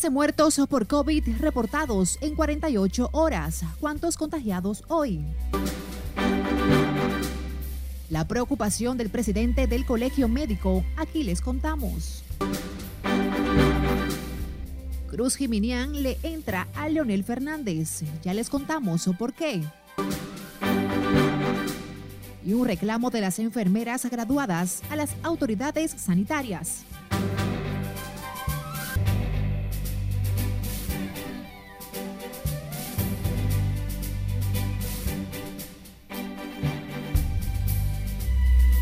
13 muertos por COVID reportados en 48 horas. ¿Cuántos contagiados hoy? La preocupación del presidente del Colegio Médico, aquí les contamos. Cruz Jiminián le entra a Leonel Fernández, ya les contamos por qué. Y un reclamo de las enfermeras graduadas a las autoridades sanitarias.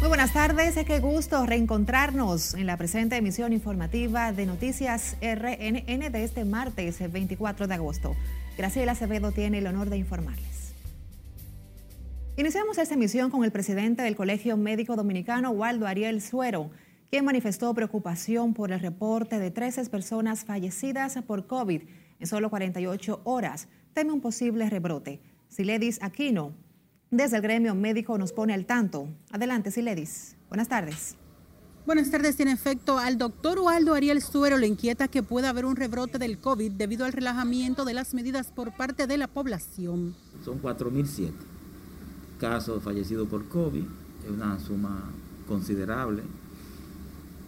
Buenas tardes, qué gusto reencontrarnos en la presente emisión informativa de Noticias RNN de este martes 24 de agosto. Graciela Acevedo tiene el honor de informarles. Iniciamos esta emisión con el presidente del Colegio Médico Dominicano, Waldo Ariel Suero, quien manifestó preocupación por el reporte de 13 personas fallecidas por COVID en solo 48 horas. Teme un posible rebrote. Siledis Aquino, desde el gremio médico nos pone al tanto. Adelante, Siledis. Buenas tardes. Buenas tardes. En efecto, al doctor Waldo Ariel Suero le inquieta que pueda haber un rebrote del COVID debido al relajamiento de las medidas por parte de la población. Son 4.007 casos fallecidos por COVID, es una suma considerable.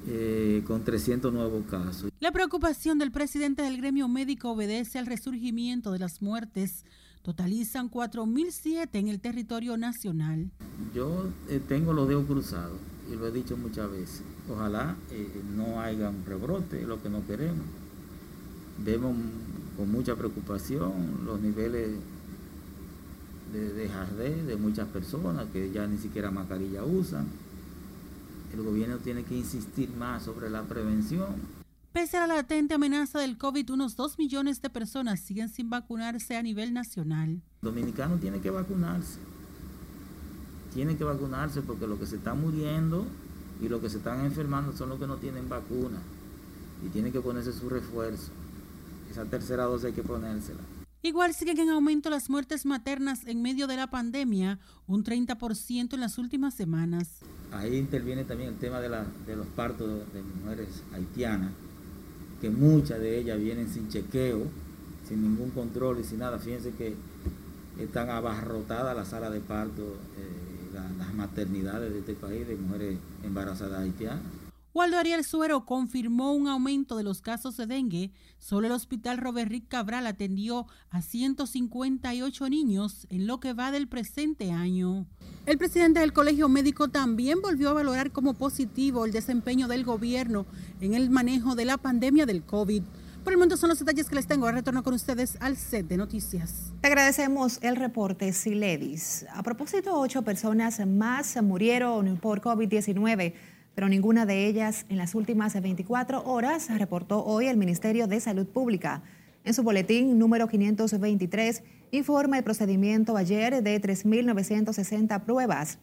Eh, con 300 nuevos casos. La preocupación del presidente del gremio médico obedece al resurgimiento de las muertes totalizan 4.007 en el territorio nacional. Yo eh, tengo los dedos cruzados y lo he dicho muchas veces. Ojalá eh, no haya un rebrote, lo que no queremos. Vemos con mucha preocupación los niveles de, de de muchas personas que ya ni siquiera mascarilla usan. El gobierno tiene que insistir más sobre la prevención Pese a la latente amenaza del COVID, unos 2 millones de personas siguen sin vacunarse a nivel nacional. Dominicano tiene que vacunarse. Tiene que vacunarse porque los que se están muriendo y los que se están enfermando son los que no tienen vacuna. Y tiene que ponerse su refuerzo. Esa tercera dosis hay que ponérsela. Igual siguen en aumento las muertes maternas en medio de la pandemia, un 30% en las últimas semanas. Ahí interviene también el tema de, de los partos de mujeres haitianas que muchas de ellas vienen sin chequeo, sin ningún control y sin nada. Fíjense que están abarrotadas las salas de parto, eh, las maternidades de este país de mujeres embarazadas haitianas. Waldo Ariel Suero confirmó un aumento de los casos de dengue. Solo el hospital Robert Rick Cabral atendió a 158 niños en lo que va del presente año. El presidente del Colegio Médico también volvió a valorar como positivo el desempeño del gobierno en el manejo de la pandemia del COVID. Por el momento son los detalles que les tengo. Ahora retorno con ustedes al set de noticias. Te agradecemos el reporte, Siledis. A propósito, ocho personas más murieron por COVID-19 pero ninguna de ellas en las últimas 24 horas reportó hoy el Ministerio de Salud Pública. En su boletín número 523 informa el procedimiento ayer de 3.960 pruebas.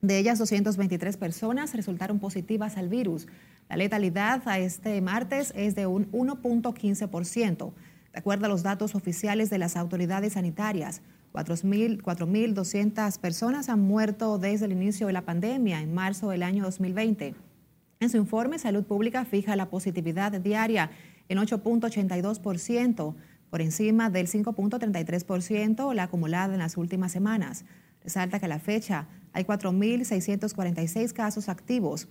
De ellas, 223 personas resultaron positivas al virus. La letalidad a este martes es de un 1.15%. De acuerdo a los datos oficiales de las autoridades sanitarias, 4.200 personas han muerto desde el inicio de la pandemia en marzo del año 2020. En su informe, Salud Pública fija la positividad diaria en 8.82%, por encima del 5.33% la acumulada en las últimas semanas. Resalta que a la fecha hay 4.646 casos activos,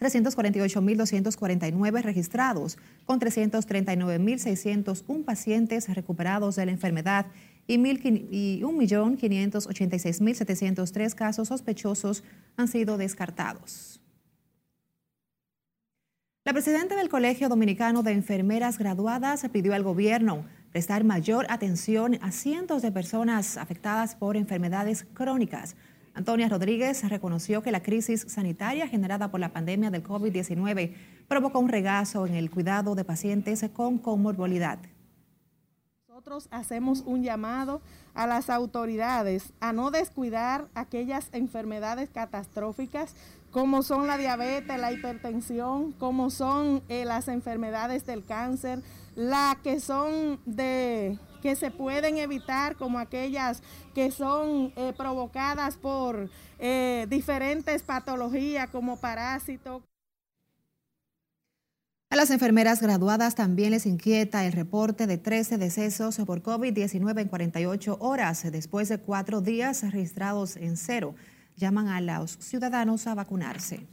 348.249 registrados, con 339.601 pacientes recuperados de la enfermedad y 1.586.703 casos sospechosos han sido descartados. La presidenta del Colegio Dominicano de Enfermeras Graduadas pidió al gobierno prestar mayor atención a cientos de personas afectadas por enfermedades crónicas. Antonia Rodríguez reconoció que la crisis sanitaria generada por la pandemia del COVID-19 provocó un regazo en el cuidado de pacientes con comorbilidad. Hacemos un llamado a las autoridades a no descuidar aquellas enfermedades catastróficas como son la diabetes, la hipertensión, como son eh, las enfermedades del cáncer, las que son de que se pueden evitar, como aquellas que son eh, provocadas por eh, diferentes patologías como parásitos. A las enfermeras graduadas también les inquieta el reporte de 13 decesos por COVID-19 en 48 horas, después de cuatro días registrados en cero. Llaman a los ciudadanos a vacunarse.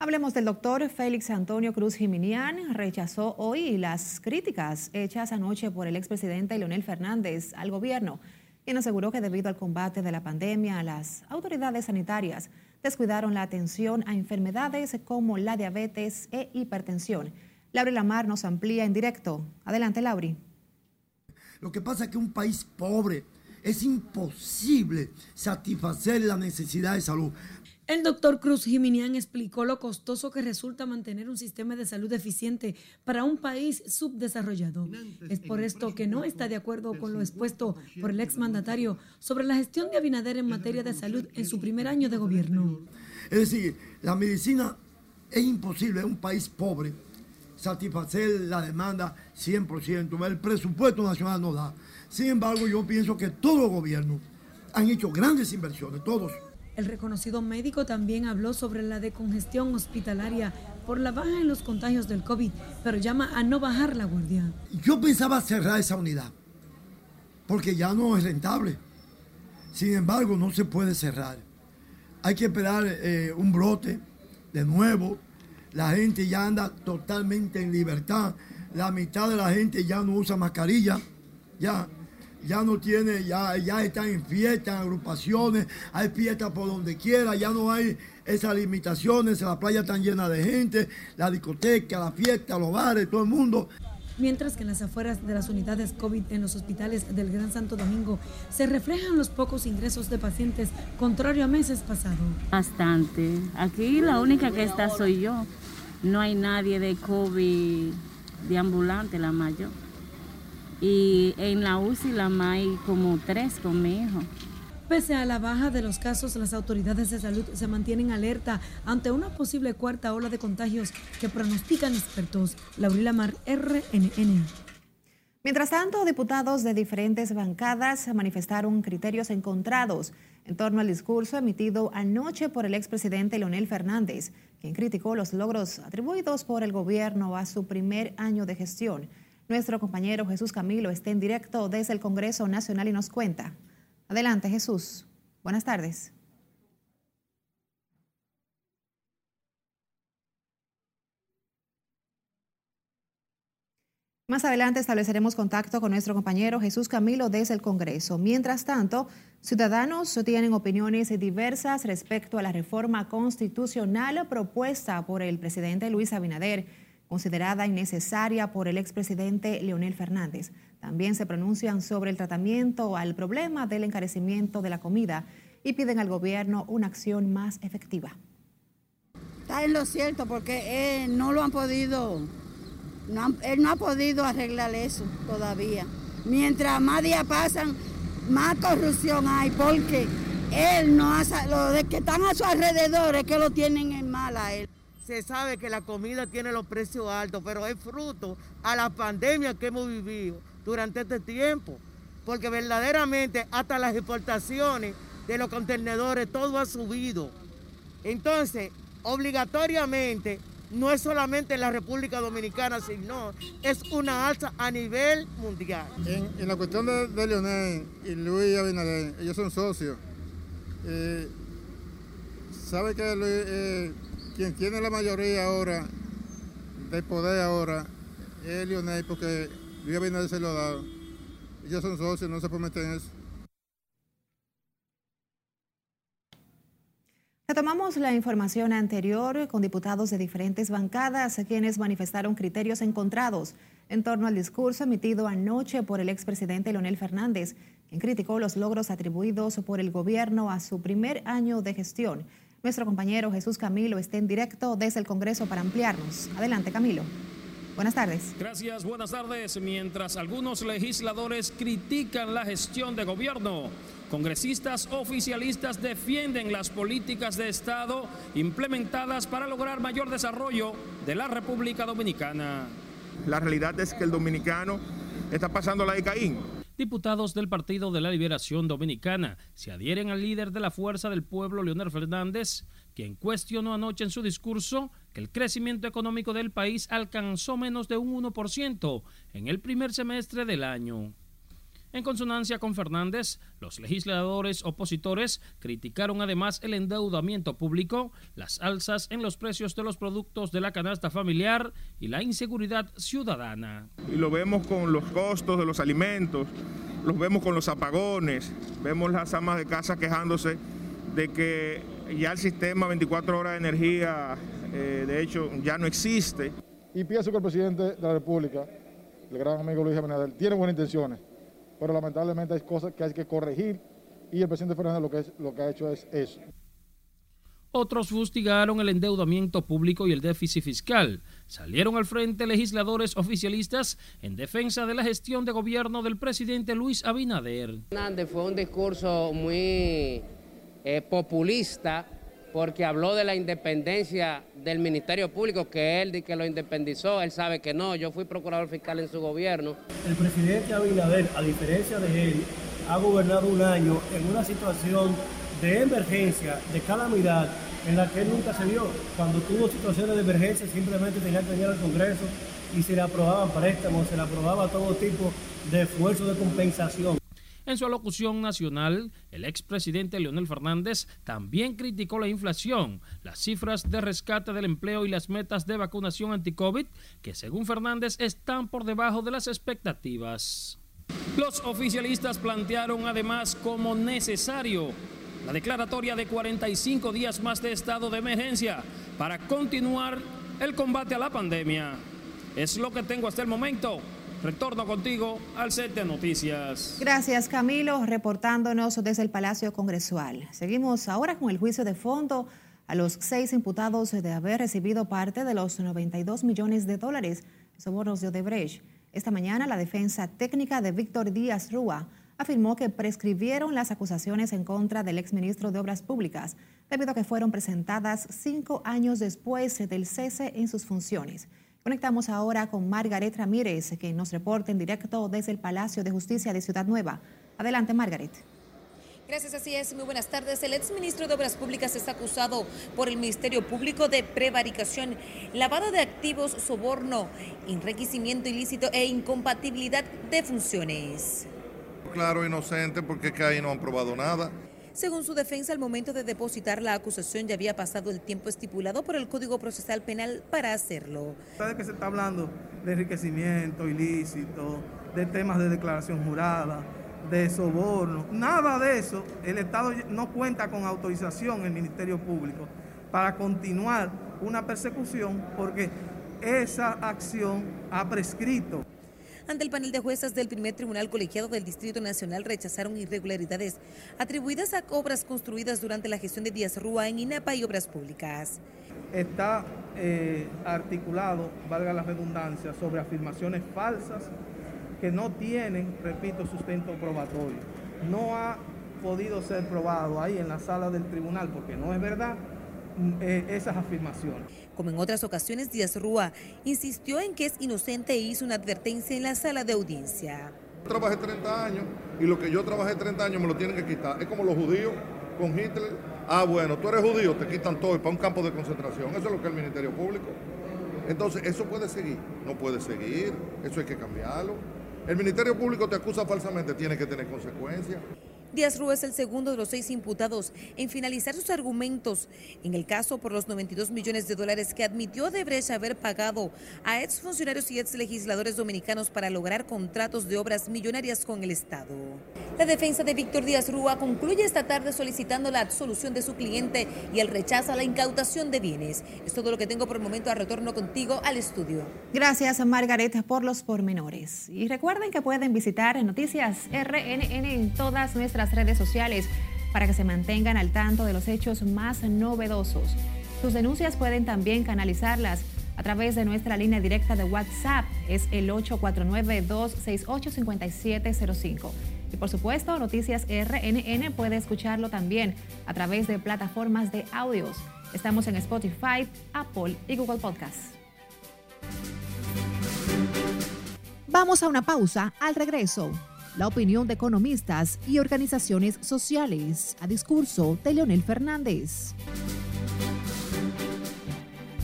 Hablemos del doctor Félix Antonio Cruz Jiminián. Rechazó hoy las críticas hechas anoche por el expresidente Leonel Fernández al gobierno, quien aseguró que debido al combate de la pandemia, las autoridades sanitarias descuidaron la atención a enfermedades como la diabetes e hipertensión. Lauri Lamar nos amplía en directo. Adelante, Lauri. Lo que pasa es que un país pobre es imposible satisfacer la necesidad de salud. El doctor Cruz Jiminián explicó lo costoso que resulta mantener un sistema de salud eficiente para un país subdesarrollado. Es por esto que no está de acuerdo con lo expuesto por el exmandatario sobre la gestión de Abinader en materia de salud en su primer año de gobierno. Es decir, la medicina es imposible en un país pobre satisfacer la demanda 100%. El presupuesto nacional no da. Sin embargo, yo pienso que todos los gobiernos han hecho grandes inversiones, todos el reconocido médico también habló sobre la decongestión hospitalaria por la baja en los contagios del COVID, pero llama a no bajar la guardia. Yo pensaba cerrar esa unidad, porque ya no es rentable. Sin embargo, no se puede cerrar. Hay que esperar eh, un brote de nuevo. La gente ya anda totalmente en libertad. La mitad de la gente ya no usa mascarilla. Ya ya no tiene, ya, ya están en fiestas, en agrupaciones, hay fiestas por donde quiera, ya no hay esas limitaciones, la playa están llena de gente, la discoteca, la fiesta, los bares, todo el mundo. Mientras que en las afueras de las unidades COVID en los hospitales del Gran Santo Domingo se reflejan los pocos ingresos de pacientes, contrario a meses pasados. Bastante. Aquí la única que está soy yo. No hay nadie de COVID de ambulante, la mayor y en la UCI la hay como tres con mi hijo. Pese a la baja de los casos, las autoridades de salud se mantienen alerta ante una posible cuarta ola de contagios que pronostican expertos. Laurila Mar, RNN. Mientras tanto, diputados de diferentes bancadas manifestaron criterios encontrados en torno al discurso emitido anoche por el expresidente Leonel Fernández, quien criticó los logros atribuidos por el gobierno a su primer año de gestión. Nuestro compañero Jesús Camilo está en directo desde el Congreso Nacional y nos cuenta. Adelante, Jesús. Buenas tardes. Más adelante estableceremos contacto con nuestro compañero Jesús Camilo desde el Congreso. Mientras tanto, ciudadanos tienen opiniones diversas respecto a la reforma constitucional propuesta por el presidente Luis Abinader considerada innecesaria por el expresidente Leonel Fernández. También se pronuncian sobre el tratamiento al problema del encarecimiento de la comida y piden al gobierno una acción más efectiva. Está en lo cierto porque no lo han podido, él no ha podido arreglar eso todavía. Mientras más días pasan, más corrupción hay porque él no hace, los que están a su alrededor es que lo tienen en mal a él se sabe que la comida tiene los precios altos, pero es fruto a la pandemia que hemos vivido durante este tiempo. Porque verdaderamente hasta las exportaciones de los contenedores, todo ha subido. Entonces, obligatoriamente, no es solamente en la República Dominicana, sino es una alza a nivel mundial. En, la cuestión de, Leonel y Luis Abinader, ellos son socios. Eh, ¿Sabe que Luis, eh, quien tiene la mayoría ahora, de poder ahora, es Lionel, porque Luis Abinader se lo ha dado. Ellos son socios, no se prometen eso. Retomamos la información anterior con diputados de diferentes bancadas quienes manifestaron criterios encontrados en torno al discurso emitido anoche por el expresidente Leonel Fernández, quien criticó los logros atribuidos por el gobierno a su primer año de gestión nuestro compañero Jesús Camilo está en directo desde el Congreso para ampliarnos. Adelante, Camilo. Buenas tardes. Gracias, buenas tardes. Mientras algunos legisladores critican la gestión de gobierno, congresistas oficialistas defienden las políticas de Estado implementadas para lograr mayor desarrollo de la República Dominicana. La realidad es que el dominicano está pasando la de Caín diputados del Partido de la Liberación Dominicana se adhieren al líder de la Fuerza del Pueblo, Leonel Fernández, quien cuestionó anoche en su discurso que el crecimiento económico del país alcanzó menos de un 1% en el primer semestre del año. En consonancia con Fernández, los legisladores opositores criticaron además el endeudamiento público, las alzas en los precios de los productos de la canasta familiar y la inseguridad ciudadana. Y lo vemos con los costos de los alimentos, los vemos con los apagones, vemos las amas de casa quejándose de que ya el sistema 24 horas de energía, eh, de hecho, ya no existe. Y pienso que el presidente de la República, el gran amigo Luis Abinader, tiene buenas intenciones pero lamentablemente hay cosas que hay que corregir y el presidente Fernández lo que, es, lo que ha hecho es eso. Otros fustigaron el endeudamiento público y el déficit fiscal. Salieron al frente legisladores oficialistas en defensa de la gestión de gobierno del presidente Luis Abinader. Fernández fue un discurso muy eh, populista porque habló de la independencia del Ministerio Público, que él que lo independizó, él sabe que no, yo fui procurador fiscal en su gobierno. El presidente Abinader, a diferencia de él, ha gobernado un año en una situación de emergencia, de calamidad, en la que él nunca se vio. Cuando tuvo situaciones de emergencia simplemente tenía que venir al Congreso y se le aprobaban préstamos, se le aprobaba todo tipo de esfuerzo de compensación. En su alocución nacional, el expresidente Leonel Fernández también criticó la inflación, las cifras de rescate del empleo y las metas de vacunación anti-COVID, que según Fernández están por debajo de las expectativas. Los oficialistas plantearon además como necesario la declaratoria de 45 días más de estado de emergencia para continuar el combate a la pandemia. Es lo que tengo hasta el momento. Retorno contigo al set de noticias. Gracias Camilo, reportándonos desde el Palacio Congresual. Seguimos ahora con el juicio de fondo a los seis imputados de haber recibido parte de los 92 millones de dólares de sobornos de Odebrecht. Esta mañana la defensa técnica de Víctor Díaz Rúa afirmó que prescribieron las acusaciones en contra del exministro de Obras Públicas debido a que fueron presentadas cinco años después del cese en sus funciones. Conectamos ahora con Margaret Ramírez, que nos reporta en directo desde el Palacio de Justicia de Ciudad Nueva. Adelante, Margaret. Gracias, así es. Muy buenas tardes. El exministro de Obras Públicas está acusado por el Ministerio Público de prevaricación, lavado de activos, soborno, enriquecimiento ilícito e incompatibilidad de funciones. Claro, inocente, porque es que ahí no han probado nada. Según su defensa, al momento de depositar la acusación ya había pasado el tiempo estipulado por el Código Procesal Penal para hacerlo. ¿Sabe que se está hablando de enriquecimiento ilícito, de temas de declaración jurada, de soborno? Nada de eso. El Estado no cuenta con autorización el Ministerio Público para continuar una persecución porque esa acción ha prescrito. Ante el panel de juezas del primer tribunal colegiado del Distrito Nacional rechazaron irregularidades atribuidas a obras construidas durante la gestión de Díaz Rúa en INAPA y Obras Públicas. Está eh, articulado, valga la redundancia, sobre afirmaciones falsas que no tienen, repito, sustento probatorio. No ha podido ser probado ahí en la sala del tribunal porque no es verdad eh, esas afirmaciones. Como en otras ocasiones, Díaz Rúa insistió en que es inocente e hizo una advertencia en la sala de audiencia. Yo trabajé 30 años y lo que yo trabajé 30 años me lo tienen que quitar. Es como los judíos con Hitler. Ah, bueno, tú eres judío, te quitan todo y para un campo de concentración. Eso es lo que es el Ministerio Público. Entonces, eso puede seguir. No puede seguir. Eso hay que cambiarlo. El Ministerio Público te acusa falsamente, tiene que tener consecuencias. Díaz Rúa es el segundo de los seis imputados en finalizar sus argumentos en el caso por los 92 millones de dólares que admitió Debrecht haber pagado a exfuncionarios y exlegisladores dominicanos para lograr contratos de obras millonarias con el Estado. La defensa de Víctor Díaz Rúa concluye esta tarde solicitando la absolución de su cliente y el rechazo a la incautación de bienes. Es todo lo que tengo por el momento. A retorno contigo al estudio. Gracias, Margareta, por los pormenores. Y recuerden que pueden visitar Noticias RNN en todas nuestras redes sociales para que se mantengan al tanto de los hechos más novedosos. Sus denuncias pueden también canalizarlas a través de nuestra línea directa de WhatsApp, es el 849-268-5705. Y por supuesto, Noticias RNN puede escucharlo también a través de plataformas de audios. Estamos en Spotify, Apple y Google Podcasts. Vamos a una pausa al regreso la opinión de economistas y organizaciones sociales. A discurso de Leonel Fernández.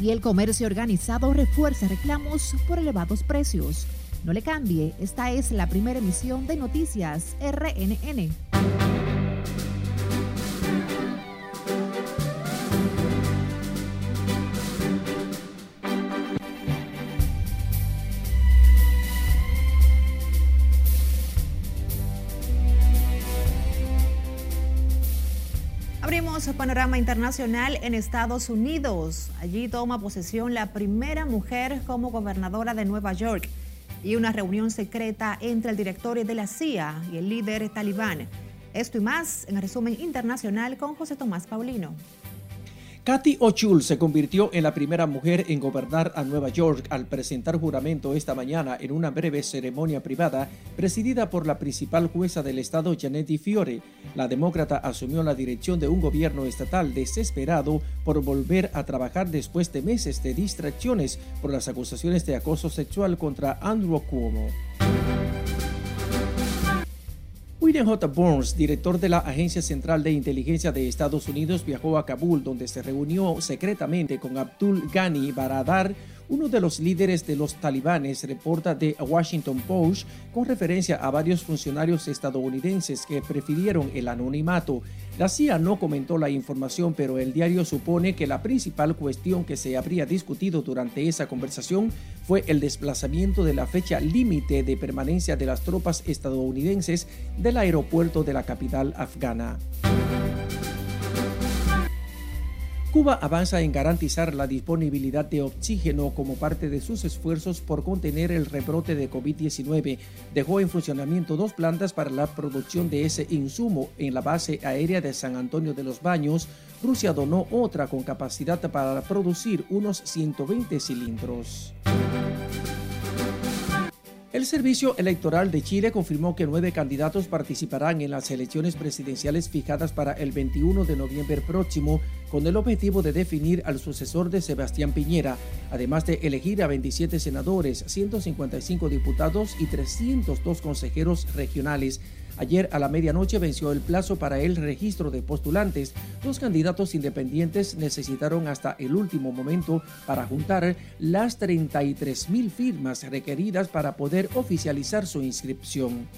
Y el comercio organizado refuerza reclamos por elevados precios. No le cambie, esta es la primera emisión de Noticias RNN. Panorama internacional en Estados Unidos. Allí toma posesión la primera mujer como gobernadora de Nueva York y una reunión secreta entre el directorio de la CIA y el líder talibán. Esto y más en resumen internacional con José Tomás Paulino. Kathy O'Chul se convirtió en la primera mujer en gobernar a Nueva York al presentar juramento esta mañana en una breve ceremonia privada presidida por la principal jueza del estado Janet Fiore. La demócrata asumió la dirección de un gobierno estatal desesperado por volver a trabajar después de meses de distracciones por las acusaciones de acoso sexual contra Andrew Cuomo. William J. Burns, director de la Agencia Central de Inteligencia de Estados Unidos, viajó a Kabul, donde se reunió secretamente con Abdul Ghani Baradar, uno de los líderes de los talibanes, reporta The Washington Post, con referencia a varios funcionarios estadounidenses que prefirieron el anonimato. La CIA no comentó la información, pero el diario supone que la principal cuestión que se habría discutido durante esa conversación fue el desplazamiento de la fecha límite de permanencia de las tropas estadounidenses del aeropuerto de la capital afgana. Cuba avanza en garantizar la disponibilidad de oxígeno como parte de sus esfuerzos por contener el rebrote de COVID-19. Dejó en funcionamiento dos plantas para la producción de ese insumo en la base aérea de San Antonio de los Baños. Rusia donó otra con capacidad para producir unos 120 cilindros. El Servicio Electoral de Chile confirmó que nueve candidatos participarán en las elecciones presidenciales fijadas para el 21 de noviembre próximo con el objetivo de definir al sucesor de Sebastián Piñera, además de elegir a 27 senadores, 155 diputados y 302 consejeros regionales. Ayer a la medianoche venció el plazo para el registro de postulantes. Los candidatos independientes necesitaron hasta el último momento para juntar las 33 mil firmas requeridas para poder oficializar su inscripción.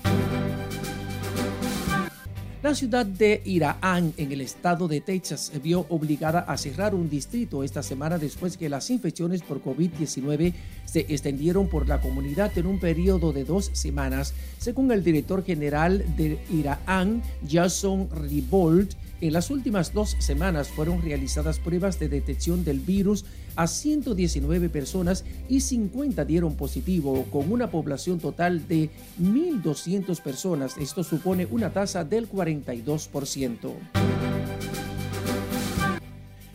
La ciudad de Irán, en el estado de Texas, se vio obligada a cerrar un distrito esta semana después que las infecciones por COVID-19 se extendieron por la comunidad en un periodo de dos semanas. Según el director general de Irán, Jason Ribold, en las últimas dos semanas fueron realizadas pruebas de detección del virus a 119 personas y 50 dieron positivo, con una población total de 1.200 personas. Esto supone una tasa del 42%.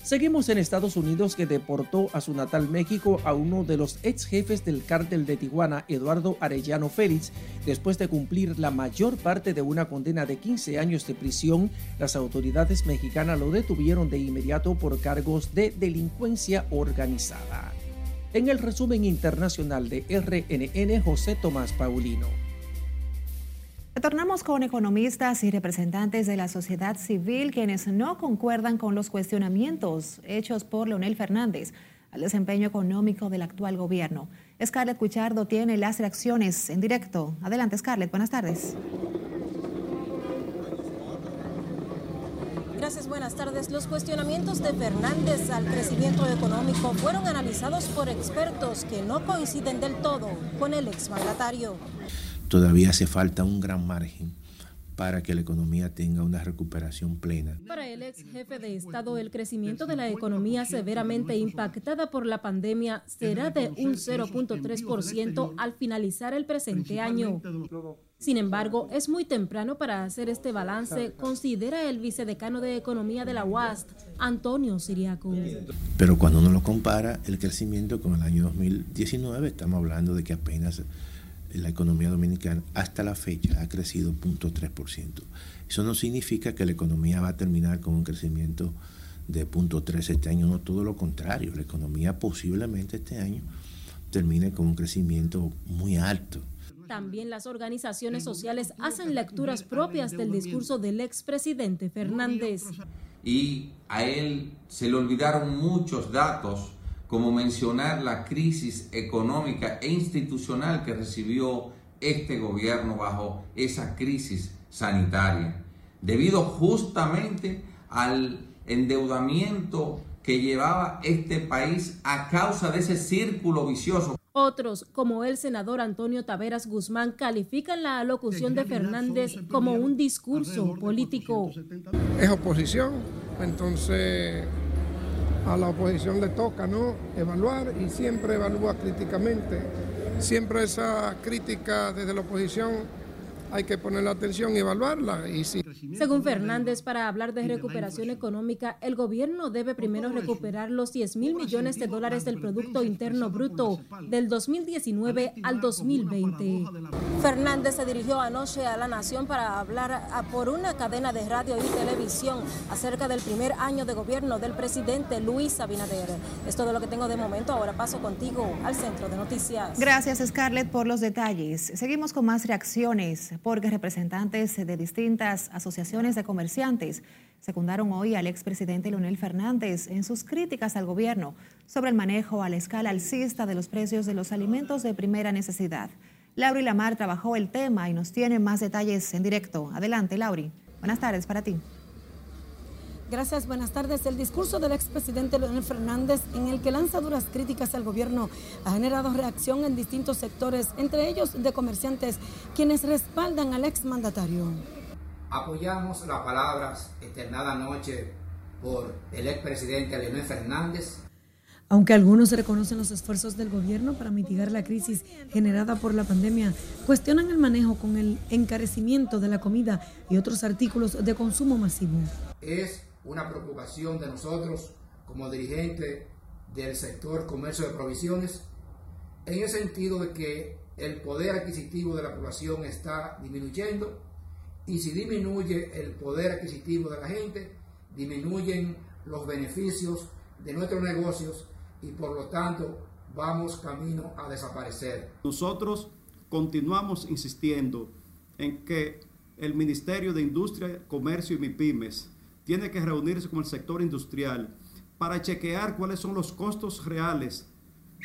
Seguimos en Estados Unidos que deportó a su natal México a uno de los ex jefes del cártel de Tijuana, Eduardo Arellano Félix, después de cumplir la mayor parte de una condena de 15 años de prisión. Las autoridades mexicanas lo detuvieron de inmediato por cargos de delincuencia organizada. En el resumen internacional de RNN, José Tomás Paulino. Retornamos con economistas y representantes de la sociedad civil quienes no concuerdan con los cuestionamientos hechos por Leonel Fernández al desempeño económico del actual gobierno. Scarlett Cuchardo tiene las reacciones en directo. Adelante, Scarlett. Buenas tardes. Gracias, buenas tardes. Los cuestionamientos de Fernández al crecimiento económico fueron analizados por expertos que no coinciden del todo con el exmandatario todavía hace falta un gran margen para que la economía tenga una recuperación plena. Para el ex jefe de Estado, el crecimiento de la economía severamente impactada por la pandemia será de un 0.3% al finalizar el presente año. Sin embargo, es muy temprano para hacer este balance, considera el vicedecano de Economía de la UAST, Antonio Siriaco. Pero cuando uno lo compara el crecimiento con el año 2019, estamos hablando de que apenas la economía dominicana hasta la fecha ha crecido 0.3%. Eso no significa que la economía va a terminar con un crecimiento de 0.3 este año, no, todo lo contrario, la economía posiblemente este año termine con un crecimiento muy alto. También las organizaciones sociales hacen lecturas propias del discurso del expresidente Fernández. Y a él se le olvidaron muchos datos como mencionar la crisis económica e institucional que recibió este gobierno bajo esa crisis sanitaria, debido justamente al endeudamiento que llevaba este país a causa de ese círculo vicioso. Otros, como el senador Antonio Taveras Guzmán, califican la alocución de Fernández como un discurso político. Es oposición, entonces a la oposición le toca no evaluar y siempre evalúa críticamente. Siempre esa crítica desde la oposición hay que poner la atención y evaluarla. Y Según Fernández, para hablar de recuperación económica, el gobierno debe primero recuperar los 10 mil millones de dólares del Producto Interno Bruto del 2019 al 2020. Fernández se dirigió anoche a la Nación para hablar por una cadena de radio y televisión acerca del primer año de gobierno del presidente Luis Abinader. Es todo lo que tengo de momento. Ahora paso contigo al centro de noticias. Gracias, Scarlett, por los detalles. Seguimos con más reacciones porque representantes de distintas asociaciones de comerciantes secundaron hoy al expresidente Leonel Fernández en sus críticas al gobierno sobre el manejo a la escala alcista de los precios de los alimentos de primera necesidad. Lauri Lamar trabajó el tema y nos tiene más detalles en directo. Adelante, Lauri. Buenas tardes para ti. Gracias, buenas tardes. El discurso del expresidente Leonel Fernández, en el que lanza duras críticas al gobierno, ha generado reacción en distintos sectores, entre ellos de comerciantes, quienes respaldan al exmandatario. Apoyamos las palabras externadas anoche por el expresidente Leonel Fernández. Aunque algunos reconocen los esfuerzos del gobierno para mitigar la crisis generada por la pandemia, cuestionan el manejo con el encarecimiento de la comida y otros artículos de consumo masivo. Es una preocupación de nosotros como dirigentes del sector comercio de provisiones, en el sentido de que el poder adquisitivo de la población está disminuyendo y si disminuye el poder adquisitivo de la gente, disminuyen los beneficios de nuestros negocios y por lo tanto vamos camino a desaparecer. Nosotros continuamos insistiendo en que el Ministerio de Industria, Comercio y MIPIMES tiene que reunirse con el sector industrial para chequear cuáles son los costos reales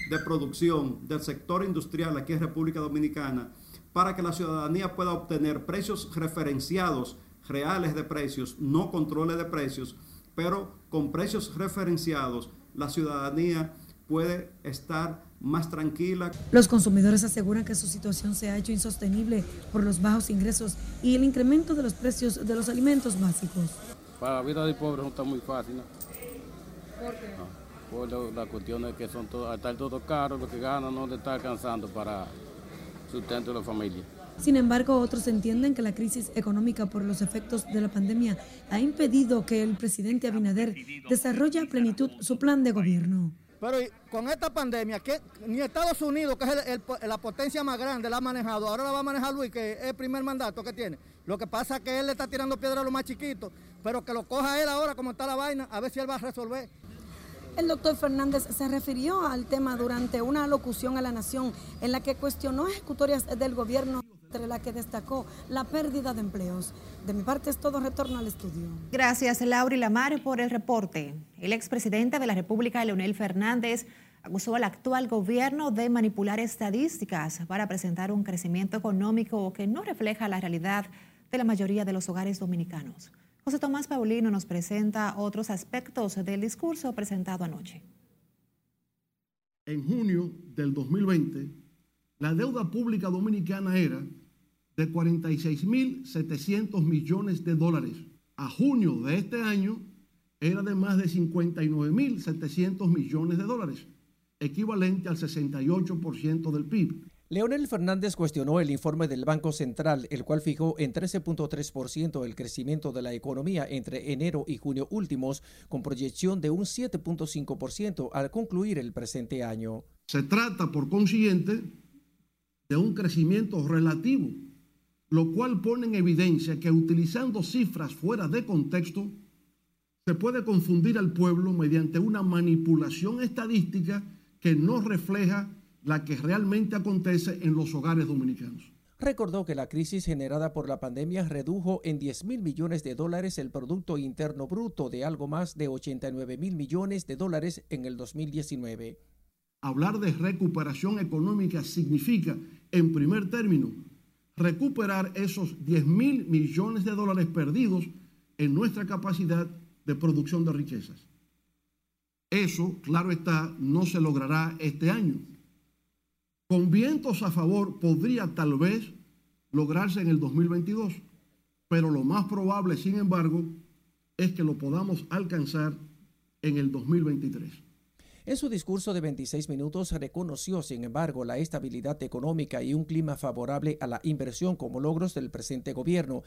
de producción del sector industrial aquí en República Dominicana para que la ciudadanía pueda obtener precios referenciados reales de precios, no controles de precios, pero con precios referenciados la ciudadanía puede estar más tranquila. Los consumidores aseguran que su situación se ha hecho insostenible por los bajos ingresos y el incremento de los precios de los alimentos básicos. Para la vida del pobre no está muy fácil, ¿no? ¿Por qué? por la, cuestión de que son todo, al estar todo caro, lo que ganan no le está alcanzando para sustento de la familia. Sin embargo, otros entienden que la crisis económica por los efectos de la pandemia ha impedido que el presidente Abinader desarrolle a plenitud su plan de gobierno. Pero con esta pandemia, que ni Estados Unidos, que es la potencia más grande, la ha manejado, ahora la va a manejar Luis, que es el primer mandato que tiene. Lo que pasa es que él le está tirando piedra a los más chiquitos, pero que lo coja él ahora como está la vaina, a ver si él va a resolver. El doctor Fernández se refirió al tema durante una alocución a la Nación en la que cuestionó ejecutorias del gobierno entre la que destacó la pérdida de empleos. De mi parte es todo, retorno al estudio. Gracias, Laura Lamar, por el reporte. El expresidente de la República, Leonel Fernández, acusó al actual gobierno de manipular estadísticas para presentar un crecimiento económico que no refleja la realidad de la mayoría de los hogares dominicanos. José Tomás Paulino nos presenta otros aspectos del discurso presentado anoche. En junio del 2020, la deuda pública dominicana era de 46.700 millones de dólares. A junio de este año era de más de 59.700 millones de dólares, equivalente al 68% del PIB. Leonel Fernández cuestionó el informe del Banco Central, el cual fijó en 13.3% el crecimiento de la economía entre enero y junio últimos, con proyección de un 7.5% al concluir el presente año. Se trata, por consiguiente, de un crecimiento relativo, lo cual pone en evidencia que utilizando cifras fuera de contexto, se puede confundir al pueblo mediante una manipulación estadística que no refleja la que realmente acontece en los hogares dominicanos. recordó que la crisis generada por la pandemia redujo en 10 mil millones de dólares el Producto Interno Bruto de algo más de 89 mil millones de dólares en el 2019. Hablar de recuperación económica significa, en primer término, recuperar esos 10 mil millones de dólares perdidos en nuestra capacidad de producción de riquezas. Eso, claro está, no se logrará este año. Con vientos a favor podría tal vez lograrse en el 2022, pero lo más probable, sin embargo, es que lo podamos alcanzar en el 2023. En su discurso de 26 minutos reconoció, sin embargo, la estabilidad económica y un clima favorable a la inversión como logros del presente gobierno.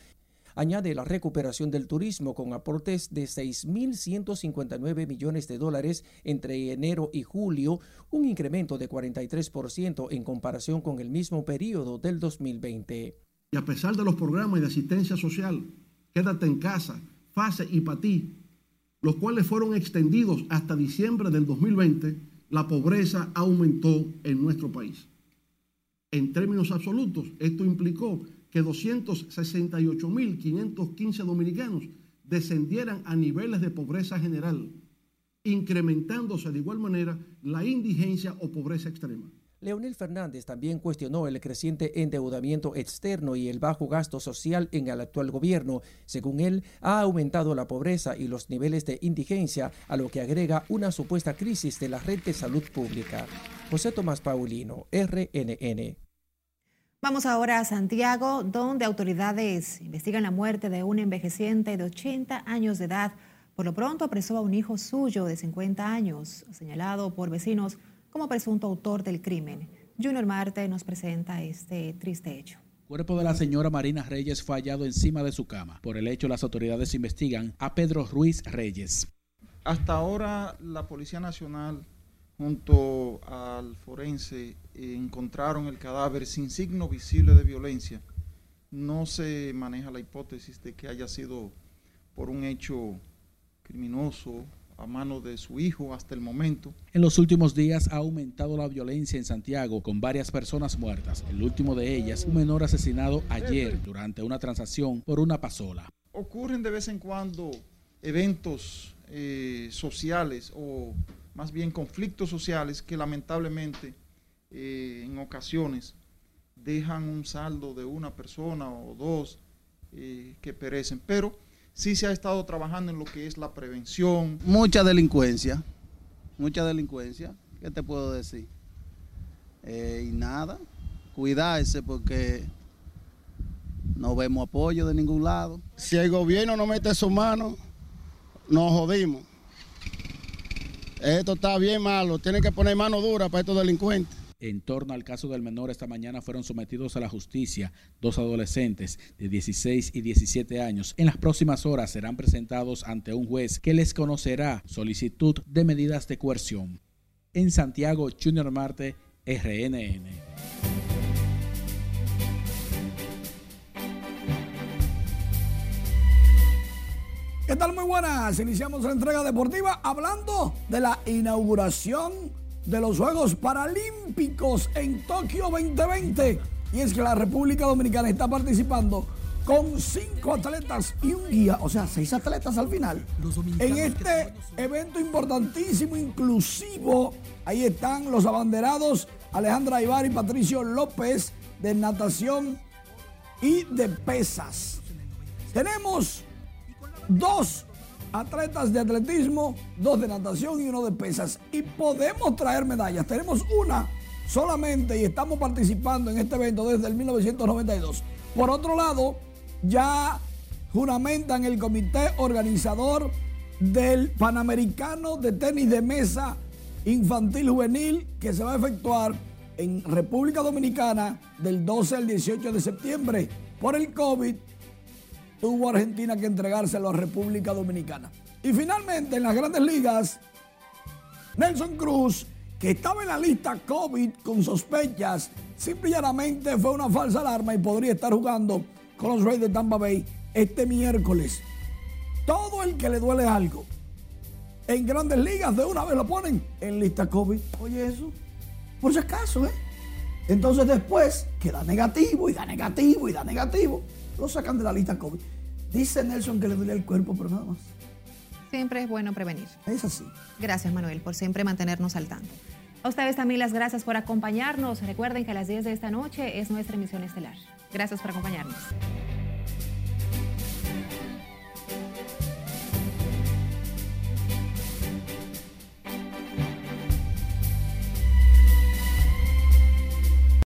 Añade la recuperación del turismo con aportes de 6.159 millones de dólares entre enero y julio, un incremento de 43% en comparación con el mismo periodo del 2020. Y a pesar de los programas de asistencia social, quédate en casa, fase y patí, los cuales fueron extendidos hasta diciembre del 2020, la pobreza aumentó en nuestro país. En términos absolutos, esto implicó que 268.515 dominicanos descendieran a niveles de pobreza general, incrementándose de igual manera la indigencia o pobreza extrema. Leonel Fernández también cuestionó el creciente endeudamiento externo y el bajo gasto social en el actual gobierno. Según él, ha aumentado la pobreza y los niveles de indigencia, a lo que agrega una supuesta crisis de la red de salud pública. José Tomás Paulino, RNN. Vamos ahora a Santiago, donde autoridades investigan la muerte de una envejeciente de 80 años de edad. Por lo pronto apresó a un hijo suyo de 50 años, señalado por vecinos como presunto autor del crimen. Junior Marte nos presenta este triste hecho. El cuerpo de la señora Marina Reyes fue hallado encima de su cama. Por el hecho, las autoridades investigan a Pedro Ruiz Reyes. Hasta ahora, la Policía Nacional, junto al forense, encontraron el cadáver sin signo visible de violencia. No se maneja la hipótesis de que haya sido por un hecho criminoso a mano de su hijo hasta el momento. En los últimos días ha aumentado la violencia en Santiago con varias personas muertas. El último de ellas, un menor asesinado ayer durante una transacción por una pasola. Ocurren de vez en cuando eventos eh, sociales o más bien conflictos sociales que lamentablemente eh, en ocasiones dejan un saldo de una persona o dos eh, que perecen. Pero sí se ha estado trabajando en lo que es la prevención. Mucha delincuencia, mucha delincuencia, ¿qué te puedo decir? Eh, y nada, cuidarse porque no vemos apoyo de ningún lado. Si el gobierno no mete su mano, nos jodimos. Esto está bien malo, tienen que poner mano dura para estos delincuentes. En torno al caso del menor, esta mañana fueron sometidos a la justicia dos adolescentes de 16 y 17 años. En las próximas horas serán presentados ante un juez que les conocerá solicitud de medidas de coerción. En Santiago, Junior Marte, RNN. ¿Qué tal? Muy buenas. Iniciamos la entrega deportiva hablando de la inauguración de los Juegos Paralímpicos en Tokio 2020. Y es que la República Dominicana está participando con cinco atletas y un guía, o sea, seis atletas al final. En este evento importantísimo, inclusivo, ahí están los abanderados Alejandra Ibar y Patricio López de natación y de pesas. Tenemos dos atletas de atletismo, dos de natación y uno de pesas. Y podemos traer medallas. Tenemos una solamente y estamos participando en este evento desde el 1992. Por otro lado, ya juramentan el comité organizador del Panamericano de Tenis de Mesa Infantil Juvenil que se va a efectuar en República Dominicana del 12 al 18 de septiembre. Por el COVID tuvo Argentina que entregárselo a República Dominicana. Y finalmente en las grandes ligas, Nelson Cruz, que estaba en la lista COVID con sospechas, simplemente fue una falsa alarma y podría estar jugando con los Reyes de Tampa Bay este miércoles. Todo el que le duele algo en grandes ligas de una vez lo ponen en lista COVID. Oye eso, por si acaso, ¿eh? Entonces después que da negativo y da negativo y da negativo, lo sacan de la lista COVID. Dice Nelson que le duele el cuerpo, pero nada más. Siempre es bueno prevenir. Es así. Gracias, Manuel, por siempre mantenernos al tanto. A ustedes también las gracias por acompañarnos. Recuerden que a las 10 de esta noche es nuestra emisión estelar. Gracias por acompañarnos.